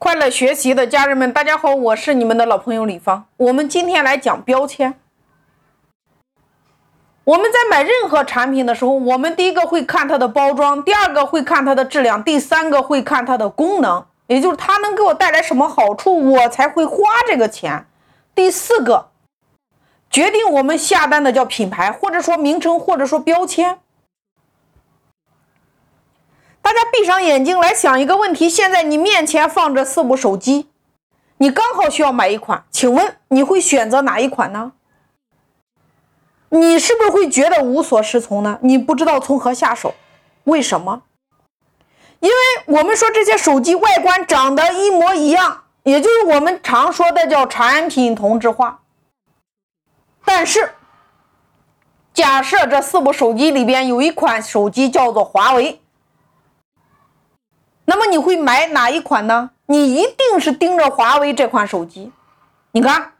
快乐学习的家人们，大家好，我是你们的老朋友李芳。我们今天来讲标签。我们在买任何产品的时候，我们第一个会看它的包装，第二个会看它的质量，第三个会看它的功能，也就是它能给我带来什么好处，我才会花这个钱。第四个，决定我们下单的叫品牌，或者说名称，或者说标签。大家闭上眼睛来想一个问题：现在你面前放着四部手机，你刚好需要买一款，请问你会选择哪一款呢？你是不是会觉得无所适从呢？你不知道从何下手，为什么？因为我们说这些手机外观长得一模一样，也就是我们常说的叫产品同质化。但是，假设这四部手机里边有一款手机叫做华为。那么你会买哪一款呢？你一定是盯着华为这款手机。你看，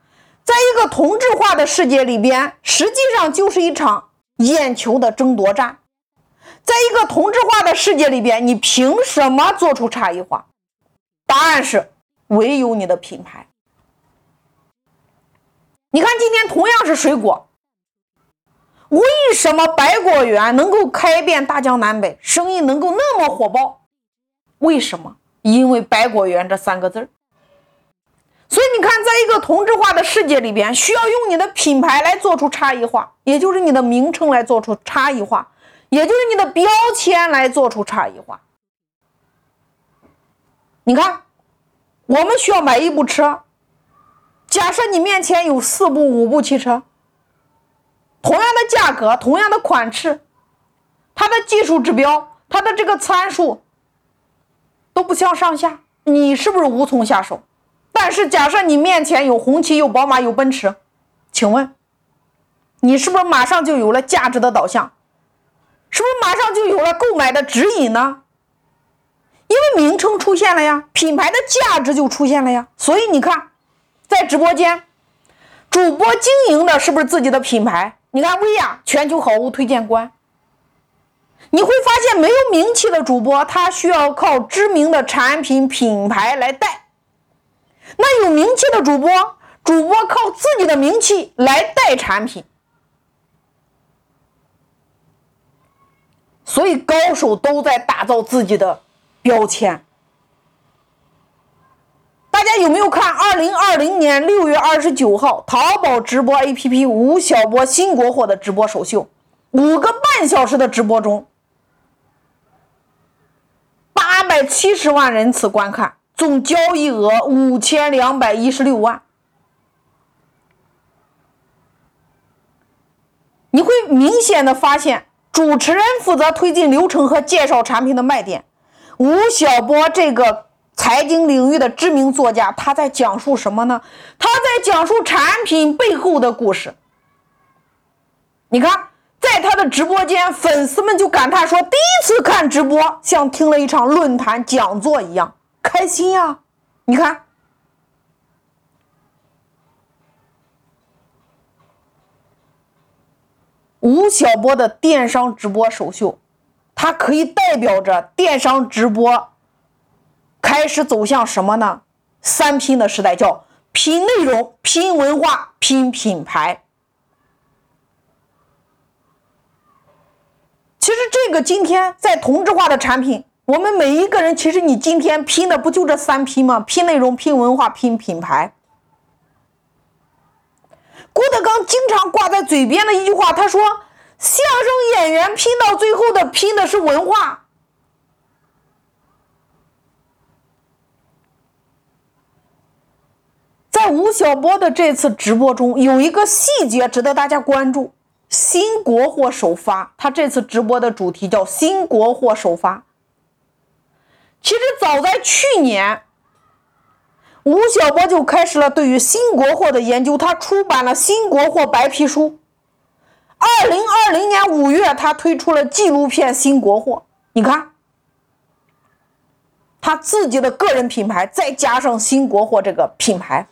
在一个同质化的世界里边，实际上就是一场眼球的争夺战。在一个同质化的世界里边，你凭什么做出差异化？答案是唯有你的品牌。你看，今天同样是水果，为什么百果园能够开遍大江南北，生意能够那么火爆？为什么？因为“百果园”这三个字儿。所以你看，在一个同质化的世界里边，需要用你的品牌来做出差异化，也就是你的名称来做出差异化，也就是你的标签来做出差异化。你看，我们需要买一部车，假设你面前有四部、五部汽车，同样的价格、同样的款式，它的技术指标、它的这个参数。都不相上下，你是不是无从下手？但是假设你面前有红旗、有宝马、有奔驰，请问，你是不是马上就有了价值的导向？是不是马上就有了购买的指引呢？因为名称出现了呀，品牌的价值就出现了呀。所以你看，在直播间，主播经营的是不是自己的品牌？你看薇娅全球好物推荐官。你会发现，没有名气的主播，他需要靠知名的产品品牌来带；那有名气的主播，主播靠自己的名气来带产品。所以，高手都在打造自己的标签。大家有没有看二零二零年六月二十九号淘宝直播 APP 吴晓波新国货的直播首秀？五个半小时的直播中。百七十万人次观看，总交易额五千两百一十六万。你会明显的发现，主持人负责推进流程和介绍产品的卖点。吴晓波这个财经领域的知名作家，他在讲述什么呢？他在讲述产品背后的故事。你看。在他的直播间，粉丝们就感叹说：“第一次看直播，像听了一场论坛讲座一样开心呀！”你看，吴晓波的电商直播首秀，它可以代表着电商直播开始走向什么呢？三拼的时代，叫拼内容、拼文化、拼品牌。其实这个今天在同质化的产品，我们每一个人，其实你今天拼的不就这三拼吗？拼内容、拼文化、拼品牌。郭德纲经常挂在嘴边的一句话，他说：“相声演员拼到最后的拼的是文化。”在吴晓波的这次直播中，有一个细节值得大家关注。新国货首发，他这次直播的主题叫“新国货首发”。其实早在去年，吴晓波就开始了对于新国货的研究，他出版了《新国货白皮书》。二零二零年五月，他推出了纪录片《新国货》。你看，他自己的个人品牌，再加上新国货这个品牌。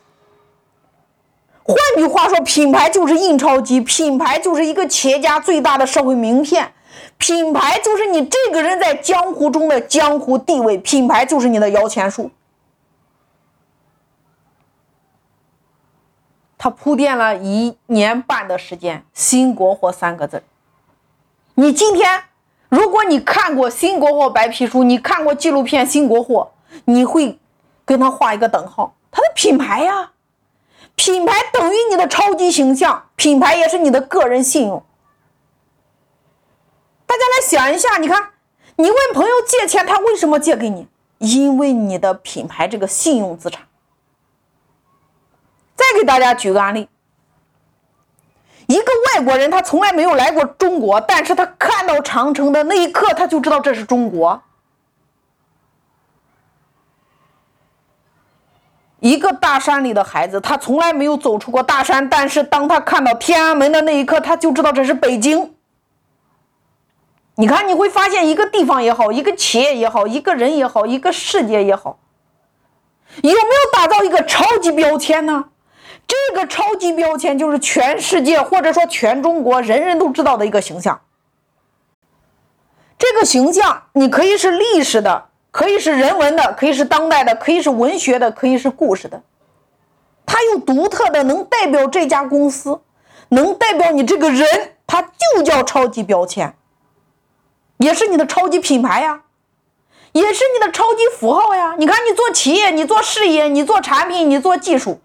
换句话说，品牌就是印钞机，品牌就是一个企业家最大的社会名片。品牌就是你这个人在江湖中的江湖地位，品牌就是你的摇钱树。他铺垫了一年半的时间，新国货三个字，你今天如果你看过新国货白皮书，你看过纪录片新国货，你会跟他画一个等号，他的品牌呀。品牌等于你的超级形象，品牌也是你的个人信用。大家来想一下，你看，你问朋友借钱，他为什么借给你？因为你的品牌这个信用资产。再给大家举个案例，一个外国人他从来没有来过中国，但是他看到长城的那一刻，他就知道这是中国。一个大山里的孩子，他从来没有走出过大山，但是当他看到天安门的那一刻，他就知道这是北京。你看，你会发现一个地方也好，一个企业也好，一个人也好，一个世界也好，有没有打造一个超级标签呢？这个超级标签就是全世界或者说全中国人人都知道的一个形象。这个形象，你可以是历史的，可以是人文的，可以是当代的，可以是文学的，可以是故事的。它有独特的，能代表这家公司，能代表你这个人，它就叫超级标签。也是你的超级品牌呀，也是你的超级符号呀。你看，你做企业，你做事业，你做产品，你做技术，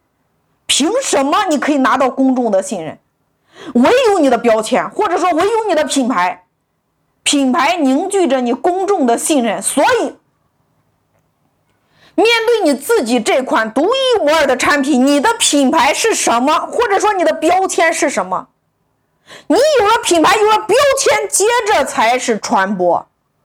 凭什么你可以拿到公众的信任？唯有你的标签，或者说唯有你的品牌，品牌凝聚着你公众的信任。所以，面对你自己这款独一无二的产品，你的品牌是什么？或者说你的标签是什么？你有了品牌，有了标签，接着才是传播。